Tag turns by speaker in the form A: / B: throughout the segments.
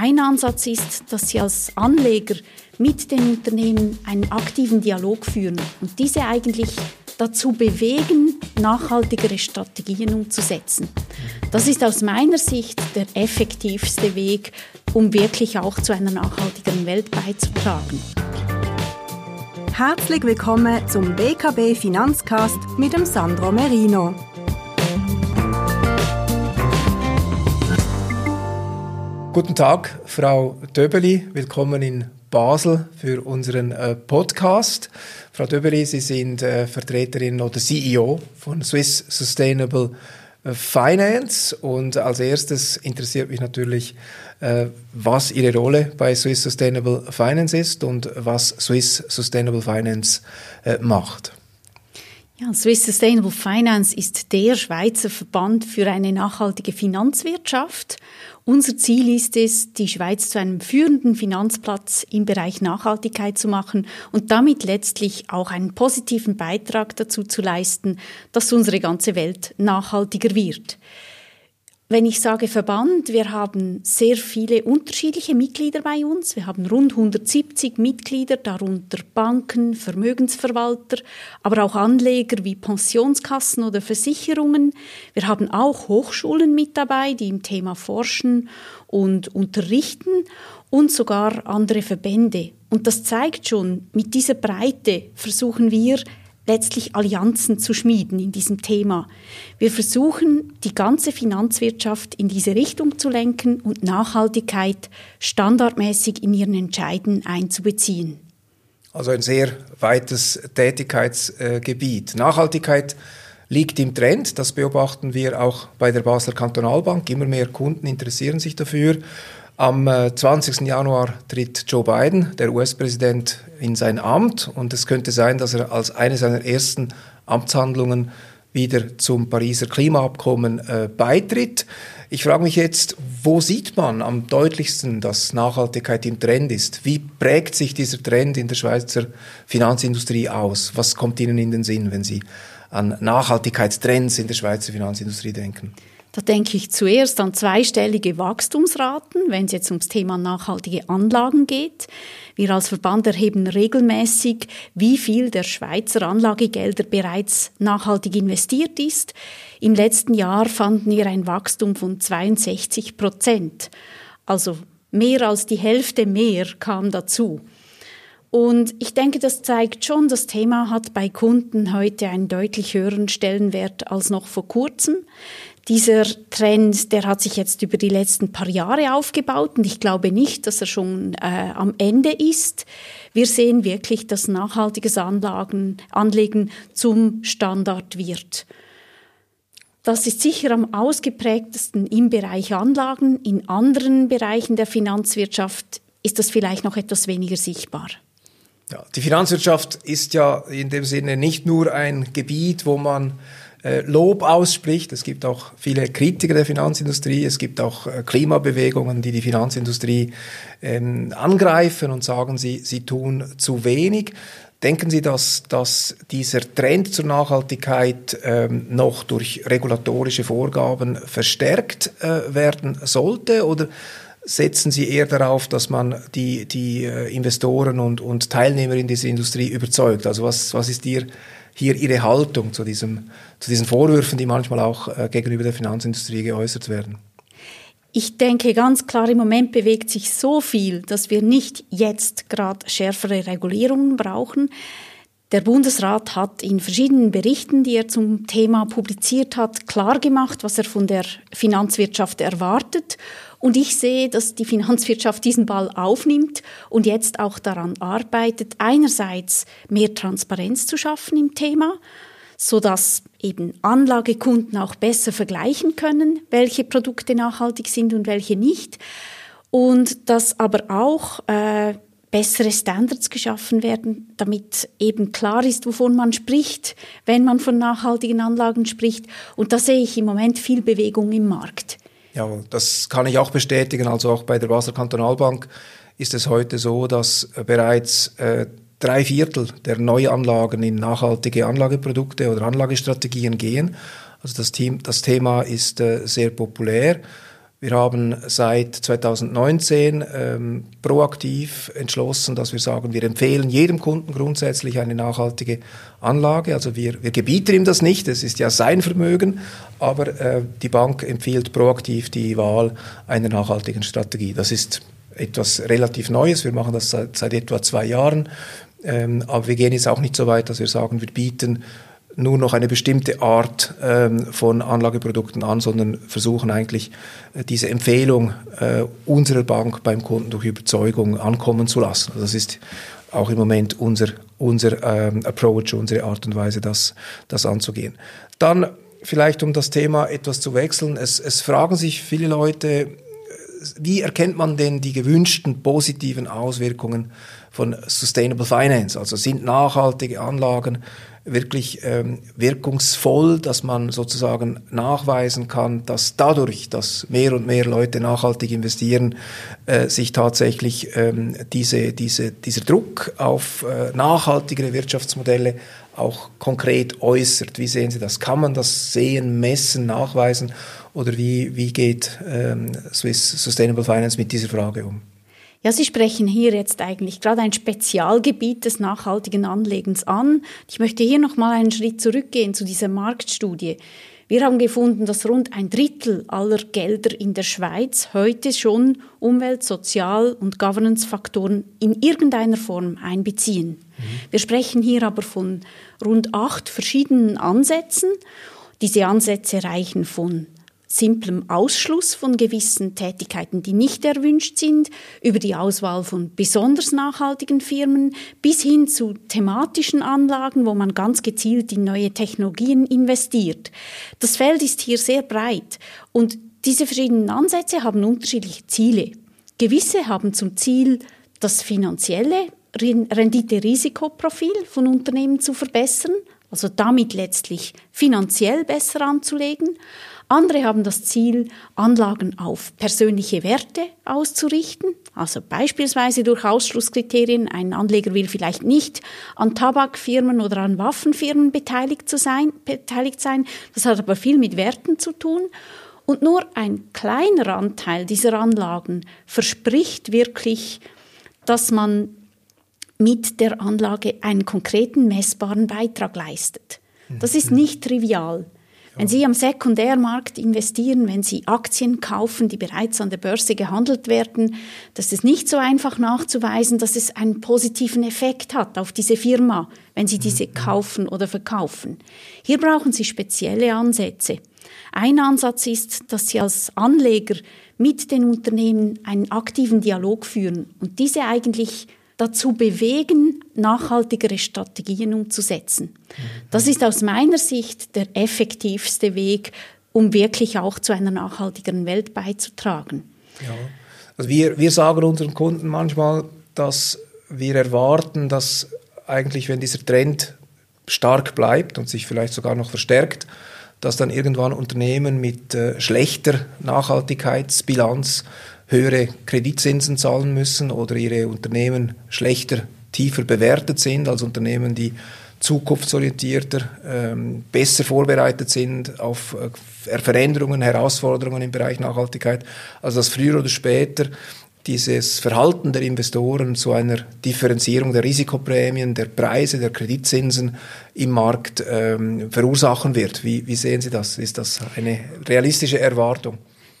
A: Ein Ansatz ist, dass Sie als Anleger mit den Unternehmen einen aktiven Dialog führen und diese eigentlich dazu bewegen, nachhaltigere Strategien umzusetzen. Das ist aus meiner Sicht der effektivste Weg, um wirklich auch zu einer nachhaltigeren Welt beizutragen.
B: Herzlich willkommen zum BKB Finanzcast mit dem Sandro Merino.
C: Guten Tag, Frau Döbeli. Willkommen in Basel für unseren äh, Podcast. Frau Döbeli, Sie sind äh, Vertreterin oder CEO von Swiss Sustainable äh, Finance. Und als erstes interessiert mich natürlich, äh, was Ihre Rolle bei Swiss Sustainable Finance ist und was Swiss Sustainable Finance äh, macht.
A: Ja, Swiss Sustainable Finance ist der Schweizer Verband für eine nachhaltige Finanzwirtschaft. Unser Ziel ist es, die Schweiz zu einem führenden Finanzplatz im Bereich Nachhaltigkeit zu machen und damit letztlich auch einen positiven Beitrag dazu zu leisten, dass unsere ganze Welt nachhaltiger wird. Wenn ich sage Verband, wir haben sehr viele unterschiedliche Mitglieder bei uns. Wir haben rund 170 Mitglieder, darunter Banken, Vermögensverwalter, aber auch Anleger wie Pensionskassen oder Versicherungen. Wir haben auch Hochschulen mit dabei, die im Thema forschen und unterrichten und sogar andere Verbände. Und das zeigt schon, mit dieser Breite versuchen wir letztlich Allianzen zu schmieden in diesem Thema. Wir versuchen, die ganze Finanzwirtschaft in diese Richtung zu lenken und Nachhaltigkeit standardmäßig in ihren Entscheiden einzubeziehen.
C: Also ein sehr weites Tätigkeitsgebiet. Nachhaltigkeit liegt im Trend, das beobachten wir auch bei der Basler Kantonalbank. Immer mehr Kunden interessieren sich dafür. Am 20. Äh, Januar tritt Joe Biden, der US-Präsident, in sein Amt und es könnte sein, dass er als eine seiner ersten Amtshandlungen wieder zum Pariser Klimaabkommen äh, beitritt. Ich frage mich jetzt, wo sieht man am deutlichsten, dass Nachhaltigkeit im Trend ist? Wie prägt sich dieser Trend in der Schweizer Finanzindustrie aus? Was kommt Ihnen in den Sinn, wenn Sie an Nachhaltigkeitstrends in der Schweizer Finanzindustrie denken?
A: Da denke ich zuerst an zweistellige Wachstumsraten, wenn es jetzt ums Thema nachhaltige Anlagen geht. Wir als Verband erheben regelmäßig, wie viel der Schweizer Anlagegelder bereits nachhaltig investiert ist. Im letzten Jahr fanden wir ein Wachstum von 62 Prozent. Also mehr als die Hälfte mehr kam dazu. Und ich denke, das zeigt schon, das Thema hat bei Kunden heute einen deutlich höheren Stellenwert als noch vor kurzem. Dieser Trend, der hat sich jetzt über die letzten paar Jahre aufgebaut und ich glaube nicht, dass er schon äh, am Ende ist. Wir sehen wirklich, dass nachhaltiges Anlagen, Anlegen zum Standard wird. Das ist sicher am ausgeprägtesten im Bereich Anlagen. In anderen Bereichen der Finanzwirtschaft ist das vielleicht noch etwas weniger sichtbar.
C: Ja, die Finanzwirtschaft ist ja in dem Sinne nicht nur ein Gebiet, wo man Lob ausspricht. Es gibt auch viele Kritiker der Finanzindustrie. Es gibt auch äh, Klimabewegungen, die die Finanzindustrie ähm, angreifen und sagen, sie, sie tun zu wenig. Denken Sie, dass, dass dieser Trend zur Nachhaltigkeit ähm, noch durch regulatorische Vorgaben verstärkt äh, werden sollte? Oder setzen Sie eher darauf, dass man die, die äh, Investoren und, und Teilnehmer in dieser Industrie überzeugt? Also was, was ist Ihr hier Ihre Haltung zu, diesem, zu diesen Vorwürfen, die manchmal auch äh, gegenüber der Finanzindustrie geäußert werden?
A: Ich denke ganz klar, im Moment bewegt sich so viel, dass wir nicht jetzt gerade schärfere Regulierungen brauchen. Der Bundesrat hat in verschiedenen Berichten, die er zum Thema publiziert hat, klar gemacht, was er von der Finanzwirtschaft erwartet und ich sehe, dass die Finanzwirtschaft diesen Ball aufnimmt und jetzt auch daran arbeitet, einerseits mehr Transparenz zu schaffen im Thema, so dass eben Anlagekunden auch besser vergleichen können, welche Produkte nachhaltig sind und welche nicht. Und dass aber auch äh, bessere Standards geschaffen werden, damit eben klar ist, wovon man spricht, wenn man von nachhaltigen Anlagen spricht. Und da sehe ich im Moment viel Bewegung im Markt.
C: Ja, das kann ich auch bestätigen. Also auch bei der Basel Kantonalbank ist es heute so, dass bereits äh, drei Viertel der Neuanlagen in nachhaltige Anlageprodukte oder Anlagestrategien gehen. Also das, Team, das Thema ist äh, sehr populär. Wir haben seit 2019 ähm, proaktiv entschlossen, dass wir sagen, wir empfehlen jedem Kunden grundsätzlich eine nachhaltige Anlage. Also wir, wir gebieten ihm das nicht, es ist ja sein Vermögen, aber äh, die Bank empfiehlt proaktiv die Wahl einer nachhaltigen Strategie. Das ist etwas relativ Neues. Wir machen das seit, seit etwa zwei Jahren. Ähm, aber wir gehen jetzt auch nicht so weit, dass wir sagen, wir bieten nur noch eine bestimmte Art ähm, von Anlageprodukten an, sondern versuchen eigentlich äh, diese Empfehlung äh, unserer Bank beim Kunden durch Überzeugung ankommen zu lassen. Das ist auch im Moment unser, unser ähm, Approach, unsere Art und Weise, das, das anzugehen. Dann vielleicht, um das Thema etwas zu wechseln, es, es fragen sich viele Leute, äh, wie erkennt man denn die gewünschten positiven Auswirkungen von Sustainable Finance? Also sind nachhaltige Anlagen wirklich ähm, wirkungsvoll, dass man sozusagen nachweisen kann, dass dadurch, dass mehr und mehr Leute nachhaltig investieren, äh, sich tatsächlich ähm, diese, diese, dieser Druck auf äh, nachhaltigere Wirtschaftsmodelle auch konkret äußert. Wie sehen Sie das? Kann man das sehen, messen, nachweisen? Oder wie, wie geht ähm, Swiss Sustainable Finance mit dieser Frage um?
A: Ja, Sie sprechen hier jetzt eigentlich gerade ein Spezialgebiet des nachhaltigen Anlegens an. Ich möchte hier noch mal einen Schritt zurückgehen zu dieser Marktstudie. Wir haben gefunden, dass rund ein Drittel aller Gelder in der Schweiz heute schon Umwelt-, Sozial- und Governance-Faktoren in irgendeiner Form einbeziehen. Mhm. Wir sprechen hier aber von rund acht verschiedenen Ansätzen. Diese Ansätze reichen von simplem Ausschluss von gewissen Tätigkeiten, die nicht erwünscht sind, über die Auswahl von besonders nachhaltigen Firmen bis hin zu thematischen Anlagen, wo man ganz gezielt in neue Technologien investiert. Das Feld ist hier sehr breit und diese verschiedenen Ansätze haben unterschiedliche Ziele. Gewisse haben zum Ziel, das finanzielle Rendite-Risikoprofil von Unternehmen zu verbessern, also damit letztlich finanziell besser anzulegen. Andere haben das Ziel, Anlagen auf persönliche Werte auszurichten, also beispielsweise durch Ausschlusskriterien. Ein Anleger will vielleicht nicht an Tabakfirmen oder an Waffenfirmen beteiligt, zu sein, beteiligt sein. Das hat aber viel mit Werten zu tun. Und nur ein kleiner Anteil dieser Anlagen verspricht wirklich, dass man mit der Anlage einen konkreten messbaren Beitrag leistet. Das ist nicht trivial. Wenn Sie am Sekundärmarkt investieren, wenn Sie Aktien kaufen, die bereits an der Börse gehandelt werden, das ist nicht so einfach nachzuweisen, dass es einen positiven Effekt hat auf diese Firma, wenn Sie diese mhm. kaufen oder verkaufen. Hier brauchen Sie spezielle Ansätze. Ein Ansatz ist, dass Sie als Anleger mit den Unternehmen einen aktiven Dialog führen und diese eigentlich dazu bewegen, nachhaltigere Strategien umzusetzen. Das ist aus meiner Sicht der effektivste Weg, um wirklich auch zu einer nachhaltigeren Welt beizutragen.
C: Ja. Also wir, wir sagen unseren Kunden manchmal, dass wir erwarten, dass eigentlich, wenn dieser Trend stark bleibt und sich vielleicht sogar noch verstärkt, dass dann irgendwann Unternehmen mit äh, schlechter Nachhaltigkeitsbilanz höhere Kreditzinsen zahlen müssen oder ihre Unternehmen schlechter, tiefer bewertet sind als Unternehmen, die zukunftsorientierter, ähm, besser vorbereitet sind auf äh, Veränderungen, Herausforderungen im Bereich Nachhaltigkeit, also dass früher oder später dieses Verhalten der Investoren zu einer Differenzierung der Risikoprämien, der Preise, der Kreditzinsen im Markt ähm, verursachen wird. Wie, wie sehen Sie das? Ist das eine realistische Erwartung?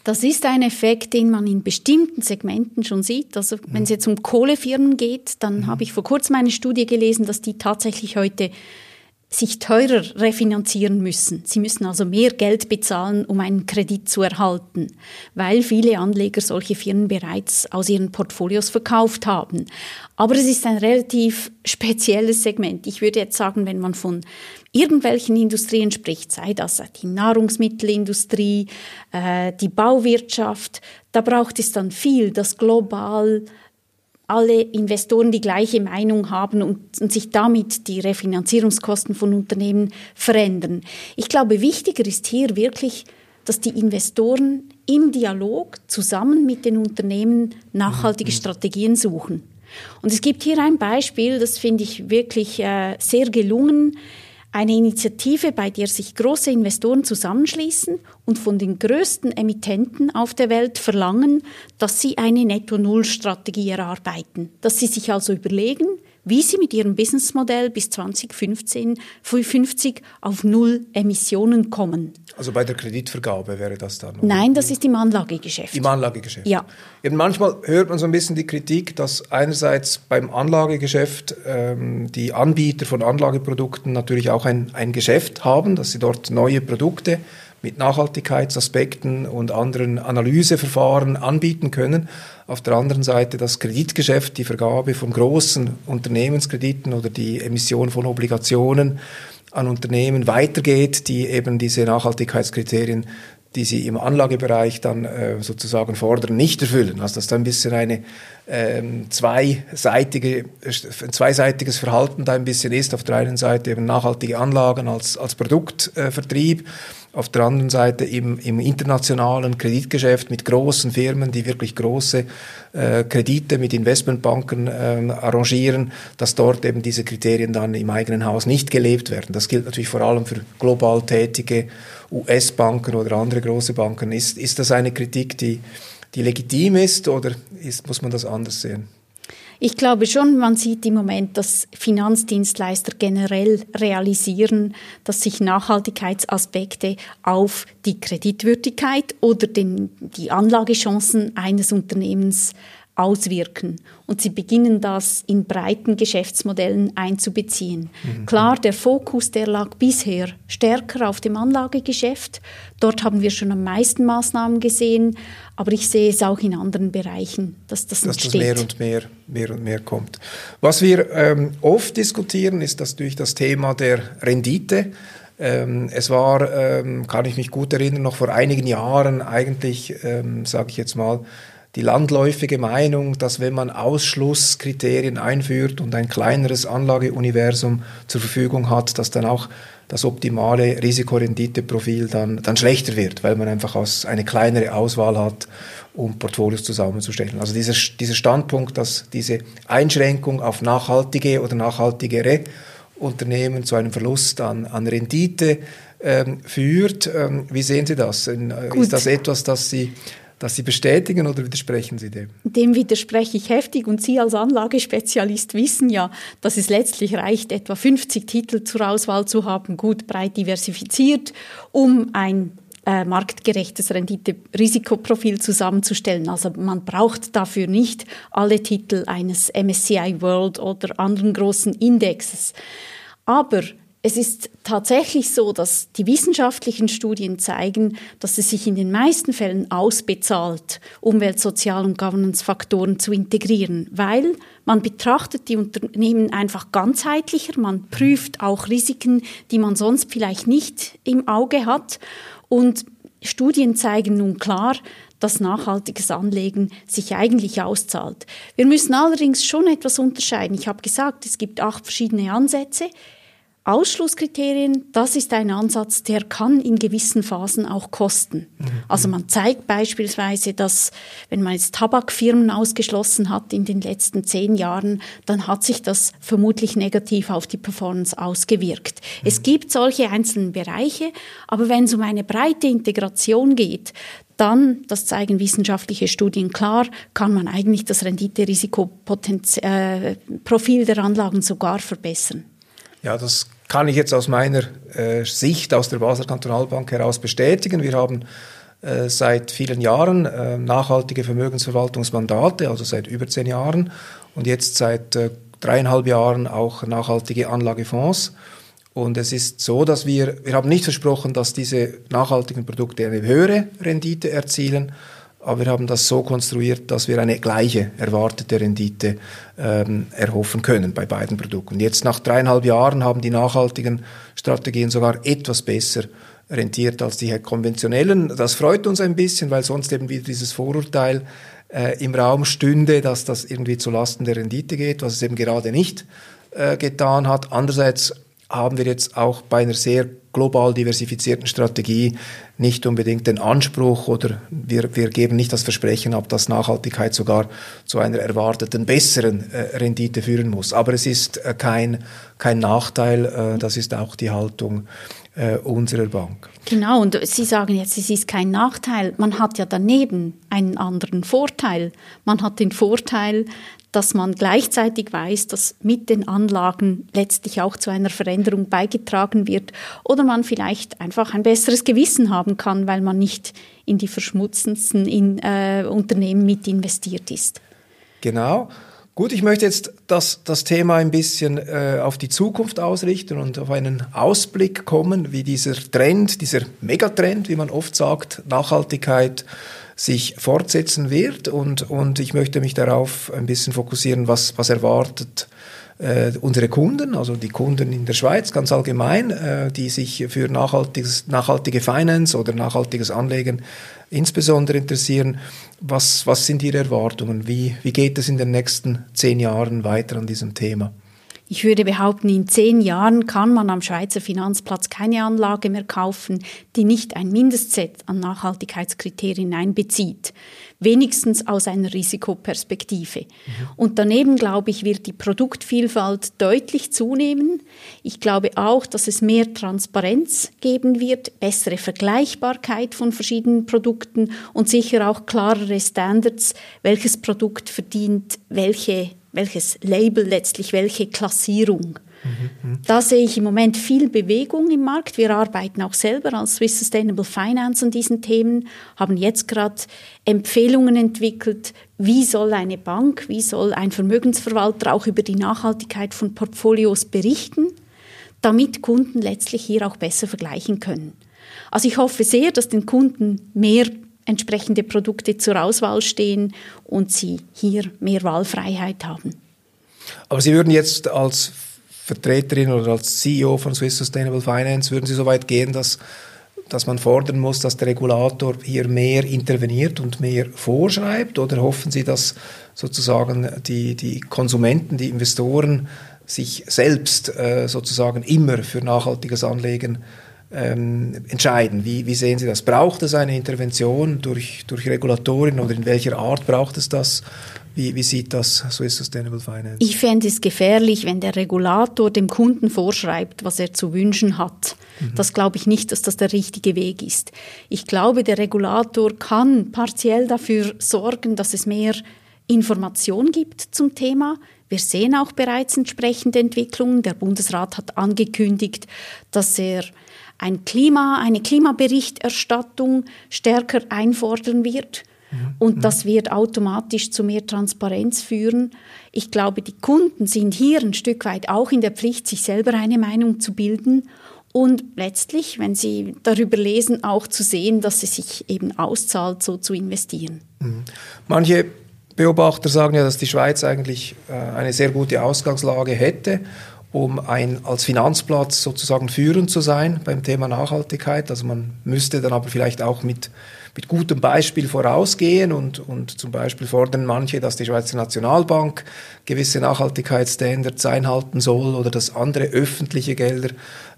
A: Das ist ein Effekt, den man in bestimmten Segmenten schon sieht. Also wenn es jetzt um Kohlefirmen geht, dann mhm. habe ich vor kurzem eine Studie gelesen, dass die tatsächlich heute sich teurer refinanzieren müssen. Sie müssen also mehr Geld bezahlen, um einen Kredit zu erhalten, weil viele Anleger solche Firmen bereits aus ihren Portfolios verkauft haben. Aber es ist ein relativ spezielles Segment. Ich würde jetzt sagen, wenn man von irgendwelchen Industrien spricht, sei das die Nahrungsmittelindustrie, äh, die Bauwirtschaft, da braucht es dann viel, dass global alle Investoren die gleiche Meinung haben und, und, sich damit die Refinanzierungskosten von Unternehmen verändern. Ich glaube, wichtiger ist hier wirklich, dass die Investoren im Dialog zusammen mit den Unternehmen nachhaltige mhm. Strategien suchen. Und es gibt hier ein Beispiel, das finde ich wirklich äh, sehr gelungen Eine Initiative, bei der sich große Investoren zusammenschließen und von den größten Emittenten auf der Welt verlangen, dass sie eine Netto-Null-Strategie erarbeiten. Dass sie sich also überlegen, wie sie mit ihrem Businessmodell bis 2015 50 auf Null Emissionen kommen.
C: Also bei der Kreditvergabe wäre das dann?
A: Nein, das ist im Anlagegeschäft.
C: Im Anlagegeschäft?
A: Ja.
C: Eben manchmal hört man so ein bisschen die Kritik, dass einerseits beim Anlagegeschäft ähm, die Anbieter von Anlageprodukten natürlich auch ein, ein Geschäft haben, dass sie dort neue Produkte mit Nachhaltigkeitsaspekten und anderen Analyseverfahren anbieten können. Auf der anderen Seite das Kreditgeschäft, die Vergabe von großen Unternehmenskrediten oder die Emission von Obligationen an Unternehmen weitergeht, die eben diese Nachhaltigkeitskriterien die sie im Anlagebereich dann äh, sozusagen fordern, nicht erfüllen. Also dass da ein bisschen eine ähm, zweiseitige, ein zweiseitiges Verhalten da ein bisschen ist. Auf der einen Seite eben nachhaltige Anlagen als, als Produktvertrieb, auf der anderen Seite im, im internationalen Kreditgeschäft mit großen Firmen, die wirklich große äh, Kredite mit Investmentbanken äh, arrangieren, dass dort eben diese Kriterien dann im eigenen Haus nicht gelebt werden. Das gilt natürlich vor allem für global tätige US-Banken oder andere große Banken. Ist, ist das eine Kritik, die, die legitim ist oder ist, muss man das anders sehen?
A: Ich glaube schon, man sieht im Moment, dass Finanzdienstleister generell realisieren, dass sich Nachhaltigkeitsaspekte auf die Kreditwürdigkeit oder den, die Anlagechancen eines Unternehmens auswirken. Und sie beginnen das in breiten Geschäftsmodellen einzubeziehen. Mhm. Klar, der Fokus, der lag bisher stärker auf dem Anlagegeschäft. Dort haben wir schon am meisten Maßnahmen gesehen. Aber ich sehe es auch in anderen Bereichen, dass das
C: dass entsteht. Dass das mehr und mehr, mehr und mehr kommt. Was wir ähm, oft diskutieren, ist durch das Thema der Rendite. Ähm, es war, ähm, kann ich mich gut erinnern, noch vor einigen Jahren eigentlich, ähm, sage ich jetzt mal, die landläufige Meinung, dass wenn man Ausschlusskriterien einführt und ein kleineres Anlageuniversum zur Verfügung hat, dass dann auch das optimale Risikorenditeprofil dann, dann schlechter wird, weil man einfach aus eine kleinere Auswahl hat, um Portfolios zusammenzustellen. Also dieser, dieser Standpunkt, dass diese Einschränkung auf nachhaltige oder nachhaltigere Unternehmen zu einem Verlust an, an Rendite ähm, führt. Ähm, wie sehen Sie das? Äh, ist das etwas, das Sie das Sie bestätigen oder widersprechen Sie dem?
A: Dem widerspreche ich heftig und Sie als Anlagespezialist wissen ja, dass es letztlich reicht, etwa 50 Titel zur Auswahl zu haben, gut breit diversifiziert, um ein äh, marktgerechtes Rendite-Risikoprofil zusammenzustellen. Also man braucht dafür nicht alle Titel eines MSCI World oder anderen großen Indexes. Aber es ist tatsächlich so, dass die wissenschaftlichen Studien zeigen, dass es sich in den meisten Fällen ausbezahlt, Umwelt-, Sozial- und Governance-Faktoren zu integrieren, weil man betrachtet die Unternehmen einfach ganzheitlicher, man prüft auch Risiken, die man sonst vielleicht nicht im Auge hat und Studien zeigen nun klar, dass nachhaltiges Anlegen sich eigentlich auszahlt. Wir müssen allerdings schon etwas unterscheiden. Ich habe gesagt, es gibt acht verschiedene Ansätze. Ausschlusskriterien, das ist ein Ansatz, der kann in gewissen Phasen auch kosten. Mhm. Also man zeigt beispielsweise, dass wenn man jetzt Tabakfirmen ausgeschlossen hat in den letzten zehn Jahren, dann hat sich das vermutlich negativ auf die Performance ausgewirkt. Mhm. Es gibt solche einzelnen Bereiche, aber wenn es um eine breite Integration geht, dann, das zeigen wissenschaftliche Studien klar, kann man eigentlich das Rendite-Risikoprofil äh, der Anlagen sogar verbessern.
C: Ja, das kann ich jetzt aus meiner äh, Sicht aus der Basler Kantonalbank heraus bestätigen. Wir haben äh, seit vielen Jahren äh, nachhaltige Vermögensverwaltungsmandate, also seit über zehn Jahren und jetzt seit äh, dreieinhalb Jahren auch nachhaltige Anlagefonds. Und es ist so, dass wir, wir haben nicht versprochen, dass diese nachhaltigen Produkte eine höhere Rendite erzielen, aber wir haben das so konstruiert, dass wir eine gleiche erwartete Rendite ähm, erhoffen können bei beiden Produkten. Jetzt nach dreieinhalb Jahren haben die nachhaltigen Strategien sogar etwas besser rentiert als die konventionellen. Das freut uns ein bisschen, weil sonst eben wieder dieses Vorurteil äh, im Raum stünde, dass das irgendwie zu Lasten der Rendite geht, was es eben gerade nicht äh, getan hat. Andererseits haben wir jetzt auch bei einer sehr global diversifizierten Strategie nicht unbedingt den Anspruch oder wir, wir geben nicht das Versprechen ab, dass Nachhaltigkeit sogar zu einer erwarteten besseren äh, Rendite führen muss. Aber es ist äh, kein, kein Nachteil, äh, das ist auch die Haltung äh, unserer Bank.
A: Genau, und Sie sagen jetzt, es ist kein Nachteil. Man hat ja daneben einen anderen Vorteil. Man hat den Vorteil, dass man gleichzeitig weiß, dass mit den Anlagen letztlich auch zu einer Veränderung beigetragen wird oder man vielleicht einfach ein besseres Gewissen haben kann, weil man nicht in die verschmutzendsten in, äh, Unternehmen mit investiert ist.
C: Genau. Gut, ich möchte jetzt das, das Thema ein bisschen äh, auf die Zukunft ausrichten und auf einen Ausblick kommen, wie dieser Trend, dieser Megatrend, wie man oft sagt, Nachhaltigkeit sich fortsetzen wird. Und, und ich möchte mich darauf ein bisschen fokussieren, was, was erwartet äh, unsere Kunden, also die Kunden in der Schweiz ganz allgemein, äh, die sich für nachhaltiges, nachhaltige Finance oder nachhaltiges Anlegen insbesondere interessieren. Was, was sind Ihre Erwartungen? Wie, wie geht es in den nächsten zehn Jahren weiter an diesem Thema?
A: Ich würde behaupten, in zehn Jahren kann man am Schweizer Finanzplatz keine Anlage mehr kaufen, die nicht ein Mindestset an Nachhaltigkeitskriterien einbezieht. Wenigstens aus einer Risikoperspektive. Mhm. Und daneben, glaube ich, wird die Produktvielfalt deutlich zunehmen. Ich glaube auch, dass es mehr Transparenz geben wird, bessere Vergleichbarkeit von verschiedenen Produkten und sicher auch klarere Standards, welches Produkt verdient welche welches Label letztlich, welche Klassierung. Mhm, da sehe ich im Moment viel Bewegung im Markt. Wir arbeiten auch selber als Swiss Sustainable Finance an diesen Themen, haben jetzt gerade Empfehlungen entwickelt, wie soll eine Bank, wie soll ein Vermögensverwalter auch über die Nachhaltigkeit von Portfolios berichten, damit Kunden letztlich hier auch besser vergleichen können. Also ich hoffe sehr, dass den Kunden mehr entsprechende Produkte zur Auswahl stehen und sie hier mehr Wahlfreiheit haben.
C: Aber Sie würden jetzt als Vertreterin oder als CEO von Swiss Sustainable Finance, würden Sie so weit gehen, dass, dass man fordern muss, dass der Regulator hier mehr interveniert und mehr vorschreibt? Oder hoffen Sie, dass sozusagen die, die Konsumenten, die Investoren sich selbst äh, sozusagen immer für nachhaltiges Anlegen ähm, entscheiden. Wie, wie sehen Sie das? Braucht es eine Intervention durch, durch Regulatoren oder in welcher Art braucht es das? Wie, wie sieht das Swiss Sustainable Finance?
A: Ich fände es gefährlich, wenn der Regulator dem Kunden vorschreibt, was er zu wünschen hat. Mhm. Das glaube ich nicht, dass das der richtige Weg ist. Ich glaube, der Regulator kann partiell dafür sorgen, dass es mehr Information gibt zum Thema. Wir sehen auch bereits entsprechende Entwicklungen. Der Bundesrat hat angekündigt, dass er ein Klima, eine Klimaberichterstattung stärker einfordern wird. Und das wird automatisch zu mehr Transparenz führen. Ich glaube, die Kunden sind hier ein Stück weit auch in der Pflicht, sich selber eine Meinung zu bilden und letztlich, wenn sie darüber lesen, auch zu sehen, dass es sich eben auszahlt, so zu investieren.
C: Mhm. Manche Beobachter sagen ja, dass die Schweiz eigentlich äh, eine sehr gute Ausgangslage hätte um ein, als Finanzplatz sozusagen führend zu sein beim Thema Nachhaltigkeit. Also man müsste dann aber vielleicht auch mit, mit gutem Beispiel vorausgehen und, und zum Beispiel fordern manche, dass die Schweizer Nationalbank gewisse Nachhaltigkeitsstandards einhalten soll oder dass andere öffentliche Gelder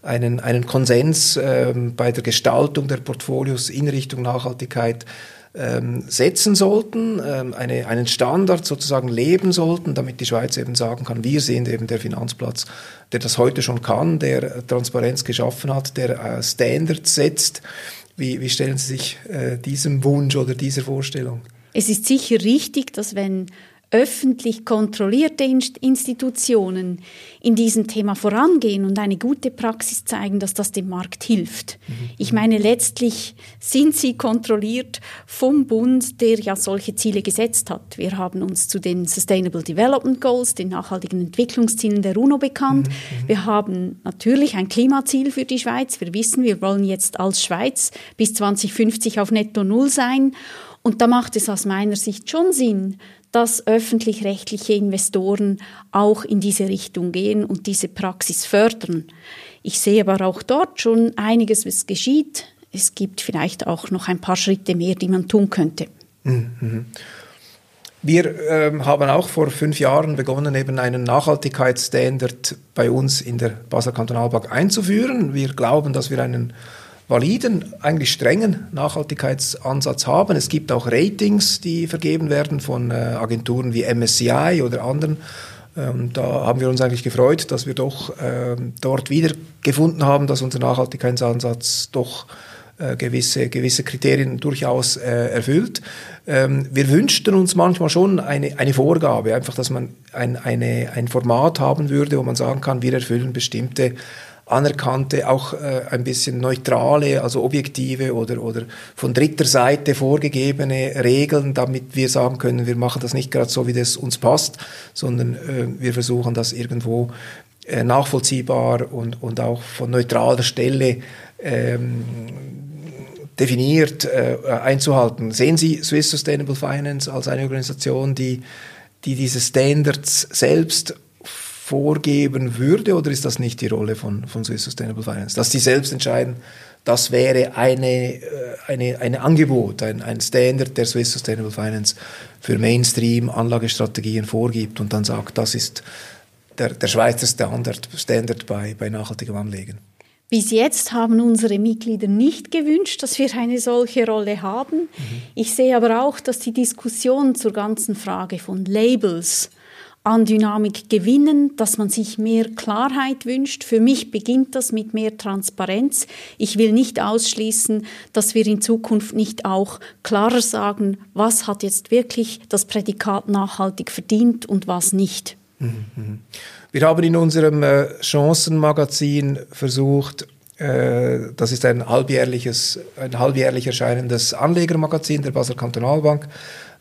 C: einen, einen Konsens äh, bei der Gestaltung der Portfolios in Richtung Nachhaltigkeit ähm, setzen sollten, ähm, eine, einen Standard sozusagen leben sollten, damit die Schweiz eben sagen kann, wir sind eben der Finanzplatz, der das heute schon kann, der Transparenz geschaffen hat, der äh, Standards setzt. Wie, wie stellen Sie sich äh, diesem Wunsch oder dieser Vorstellung?
A: Es ist sicher richtig, dass wenn öffentlich kontrollierte Institutionen in diesem Thema vorangehen und eine gute Praxis zeigen, dass das dem Markt hilft. Mhm. Ich meine, letztlich sind sie kontrolliert vom Bund, der ja solche Ziele gesetzt hat. Wir haben uns zu den Sustainable Development Goals, den nachhaltigen Entwicklungszielen der UNO bekannt. Mhm. mhm. Wir haben natürlich ein Klimaziel für die Schweiz. Wir wissen, wir wollen jetzt als Schweiz bis 2050 auf Netto Null sein. Und da macht es aus meiner Sicht schon Sinn, dass öffentlich-rechtliche Investoren auch in diese Richtung gehen und diese Praxis fördern. Ich sehe aber auch dort schon einiges, was geschieht. Es gibt vielleicht auch noch ein paar Schritte mehr, die man tun könnte. Mhm.
C: Wir ähm, haben auch vor fünf Jahren begonnen, eben einen Nachhaltigkeitsstandard bei uns in der Basel Kantonalbank einzuführen. Wir glauben, dass wir einen validen, eigentlich strengen Nachhaltigkeitsansatz haben. Es gibt auch Ratings, die vergeben werden von äh, Agenturen wie MSCI oder anderen. Ähm, da haben wir uns eigentlich gefreut, dass wir doch ähm, dort wiedergefunden haben, dass unser Nachhaltigkeitsansatz doch äh, gewisse, gewisse Kriterien durchaus äh, erfüllt. Ähm, wir wünschten uns manchmal schon eine, eine Vorgabe, einfach, dass man ein, eine, ein Format haben würde, wo man sagen kann, wir erfüllen bestimmte anerkannte, auch äh, ein bisschen neutrale, also objektive oder, oder von dritter Seite vorgegebene Regeln, damit wir sagen können, wir machen das nicht gerade so, wie das uns passt, sondern äh, wir versuchen das irgendwo äh, nachvollziehbar und, und auch von neutraler Stelle ähm, definiert äh, einzuhalten. Sehen Sie Swiss Sustainable Finance als eine Organisation, die, die diese Standards selbst vorgeben würde oder ist das nicht die Rolle von, von Swiss Sustainable Finance? Dass die selbst entscheiden, das wäre eine, äh, eine, ein Angebot, ein, ein Standard der Swiss Sustainable Finance für Mainstream-Anlagestrategien vorgibt und dann sagt, das ist der, der Schweizer Standard, Standard bei, bei nachhaltigem Anlegen.
A: Bis jetzt haben unsere Mitglieder nicht gewünscht, dass wir eine solche Rolle haben. Mhm. Ich sehe aber auch, dass die Diskussion zur ganzen Frage von Labels an Dynamik gewinnen, dass man sich mehr Klarheit wünscht. Für mich beginnt das mit mehr Transparenz. Ich will nicht ausschließen, dass wir in Zukunft nicht auch klarer sagen, was hat jetzt wirklich das Prädikat nachhaltig verdient und was nicht. Mhm.
C: Wir haben in unserem äh, Chancenmagazin versucht, äh, das ist ein halbjährliches, ein halbjährlich erscheinendes Anlegermagazin der Basel Kantonalbank.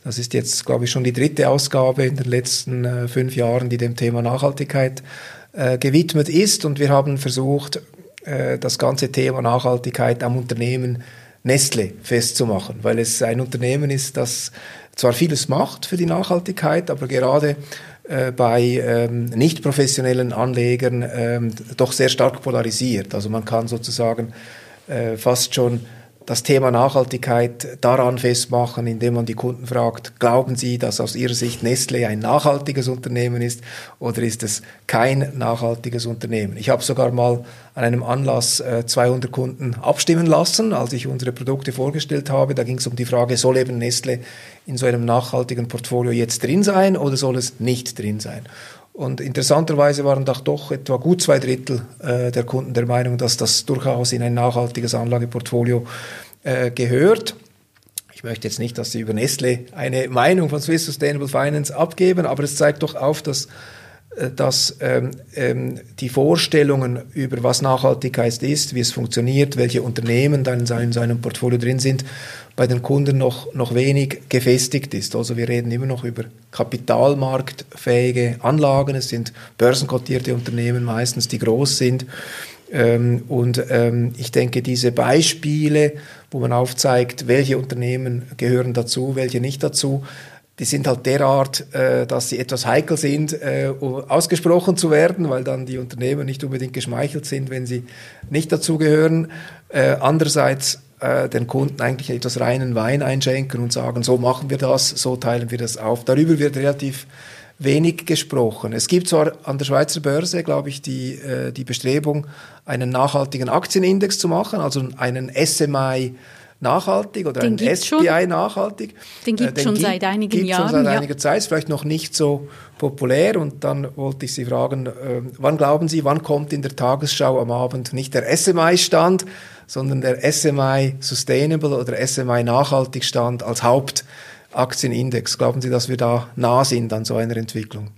C: Das ist jetzt, glaube ich, schon die dritte Ausgabe in den letzten äh, fünf Jahren, die dem Thema Nachhaltigkeit äh, gewidmet ist. Und wir haben versucht, äh, das ganze Thema Nachhaltigkeit am Unternehmen Nestle festzumachen, weil es ein Unternehmen ist, das zwar vieles macht für die Nachhaltigkeit, aber gerade äh, bei ähm, nicht professionellen Anlegern ähm, doch sehr stark polarisiert. Also man kann sozusagen äh, fast schon das Thema Nachhaltigkeit daran festmachen, indem man die Kunden fragt, glauben Sie, dass aus Ihrer Sicht Nestle ein nachhaltiges Unternehmen ist oder ist es kein nachhaltiges Unternehmen? Ich habe sogar mal an einem Anlass 200 äh, Kunden abstimmen lassen, als ich unsere Produkte vorgestellt habe. Da ging es um die Frage, soll eben Nestle in so einem nachhaltigen Portfolio jetzt drin sein oder soll es nicht drin sein? Und interessanterweise waren doch, doch etwa gut zwei Drittel äh, der Kunden der Meinung, dass das durchaus in ein nachhaltiges Anlageportfolio äh, gehört. Ich möchte jetzt nicht, dass Sie über Nestle eine Meinung von Swiss Sustainable Finance abgeben, aber es zeigt doch auf, dass dass ähm, ähm, die Vorstellungen über was Nachhaltigkeit ist, wie es funktioniert, welche Unternehmen dann in seinem, in seinem Portfolio drin sind, bei den Kunden noch, noch wenig gefestigt ist. Also wir reden immer noch über kapitalmarktfähige Anlagen. Es sind börsenkotierte Unternehmen meistens, die groß sind. Ähm, und ähm, ich denke, diese Beispiele, wo man aufzeigt, welche Unternehmen gehören dazu, welche nicht dazu, die sind halt derart, äh, dass sie etwas heikel sind, äh, ausgesprochen zu werden, weil dann die Unternehmen nicht unbedingt geschmeichelt sind, wenn sie nicht dazugehören. Äh, andererseits äh, den Kunden eigentlich etwas reinen Wein einschenken und sagen, so machen wir das, so teilen wir das auf. Darüber wird relativ wenig gesprochen. Es gibt zwar an der Schweizer Börse, glaube ich, die, äh, die Bestrebung, einen nachhaltigen Aktienindex zu machen, also einen SMI nachhaltig oder den ein SPI nachhaltig.
A: Den gibt es äh, schon gibt, seit einigen gibt Jahren.
C: Schon seit ja. einiger Zeit, ist vielleicht noch nicht so populär. Und dann wollte ich Sie fragen, äh, wann glauben Sie, wann kommt in der Tagesschau am Abend nicht der SMI-Stand, sondern der SMI Sustainable oder SMI Nachhaltig-Stand als Hauptaktienindex? Glauben Sie, dass wir da nah sind an so einer Entwicklung?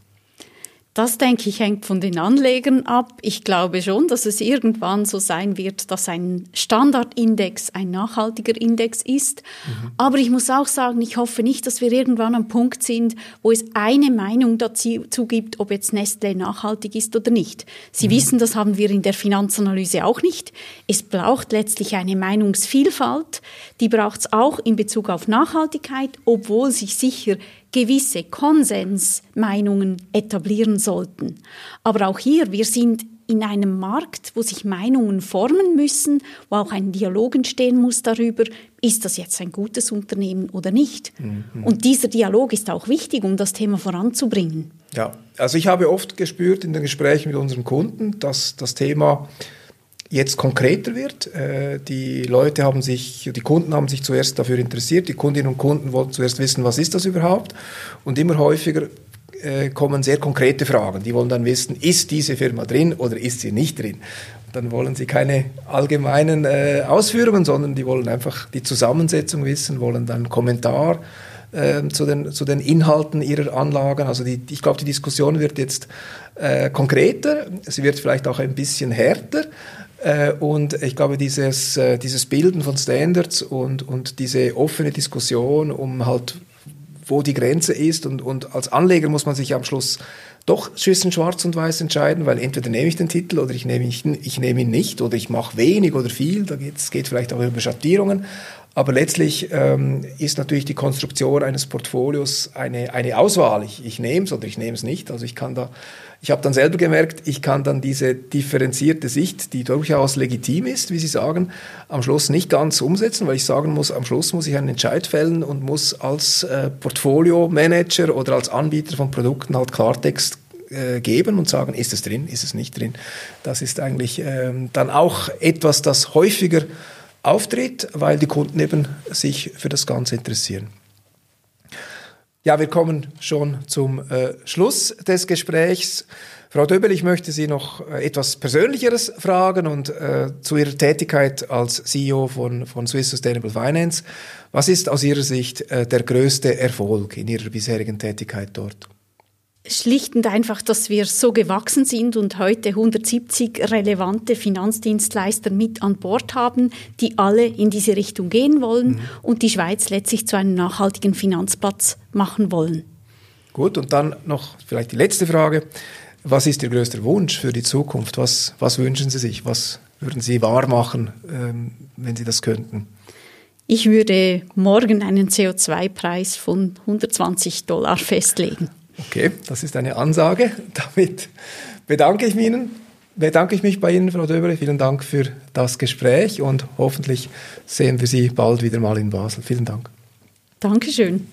A: Das, denke ich, hängt von den Anlegern ab. Ich glaube schon, dass es irgendwann so sein wird, dass ein Standardindex ein nachhaltiger Index ist. Mhm. Aber ich muss auch sagen, ich hoffe nicht, dass wir irgendwann am Punkt sind, wo es eine Meinung dazu gibt, ob jetzt Nestle nachhaltig ist oder nicht. Sie mhm. wissen, das haben wir in der Finanzanalyse auch nicht. Es braucht letztlich eine Meinungsvielfalt. Die braucht es auch in Bezug auf Nachhaltigkeit, obwohl sich sicher gewisse Konsensmeinungen etablieren sollten. Aber auch hier, wir sind in einem Markt, wo sich Meinungen formen müssen, wo auch ein Dialog entstehen muss darüber, ist das jetzt ein gutes Unternehmen oder nicht. Mhm. Und dieser Dialog ist auch wichtig, um das Thema voranzubringen.
C: Ja, also ich habe oft gespürt in den Gesprächen mit unseren Kunden, dass das Thema jetzt konkreter wird. Äh, die Leute haben sich, die Kunden haben sich zuerst dafür interessiert, die Kundinnen und Kunden wollten zuerst wissen, was ist das überhaupt? Und immer häufiger äh, kommen sehr konkrete Fragen. Die wollen dann wissen, ist diese Firma drin oder ist sie nicht drin? Dann wollen sie keine allgemeinen äh, Ausführungen, sondern die wollen einfach die Zusammensetzung wissen, wollen dann Kommentar äh, zu, den, zu den Inhalten ihrer Anlagen. Also die, ich glaube, die Diskussion wird jetzt äh, konkreter, sie wird vielleicht auch ein bisschen härter. Äh, und ich glaube, dieses, äh, dieses Bilden von Standards und, und diese offene Diskussion um halt, wo die Grenze ist und, und als Anleger muss man sich am Schluss doch zwischen schwarz und weiß entscheiden, weil entweder nehme ich den Titel oder ich nehme, ich, ich nehme ihn nicht oder ich mache wenig oder viel, da geht es geht vielleicht auch über Schattierungen. Aber letztlich ähm, ist natürlich die Konstruktion eines Portfolios eine, eine Auswahl. Ich, ich nehme es oder ich nehme es nicht. Also ich kann da ich habe dann selber gemerkt, ich kann dann diese differenzierte Sicht, die durchaus legitim ist, wie Sie sagen, am Schluss nicht ganz umsetzen, weil ich sagen muss, am Schluss muss ich einen Entscheid fällen und muss als äh, Portfolio-Manager oder als Anbieter von Produkten halt Klartext äh, geben und sagen, ist es drin, ist es nicht drin. Das ist eigentlich ähm, dann auch etwas, das häufiger auftritt, weil die Kunden eben sich für das Ganze interessieren. Ja, wir kommen schon zum äh, Schluss des Gesprächs. Frau Döbel, ich möchte Sie noch äh, etwas Persönlicheres fragen und äh, zu Ihrer Tätigkeit als CEO von, von Swiss Sustainable Finance. Was ist aus Ihrer Sicht äh, der größte Erfolg in Ihrer bisherigen Tätigkeit dort?
A: Schlicht und einfach, dass wir so gewachsen sind und heute 170 relevante Finanzdienstleister mit an Bord haben, die alle in diese Richtung gehen wollen mhm. und die Schweiz letztlich zu einem nachhaltigen Finanzplatz machen wollen.
C: Gut, und dann noch vielleicht die letzte Frage. Was ist Ihr größter Wunsch für die Zukunft? Was, was wünschen Sie sich? Was würden Sie wahr machen, ähm, wenn Sie das könnten?
A: Ich würde morgen einen CO2-Preis von 120 Dollar festlegen.
C: Okay, das ist eine Ansage. Damit bedanke ich, Ihnen, bedanke ich mich bei Ihnen, Frau Döbere. Vielen Dank für das Gespräch und hoffentlich sehen wir Sie bald wieder mal in Basel. Vielen Dank.
A: Dankeschön.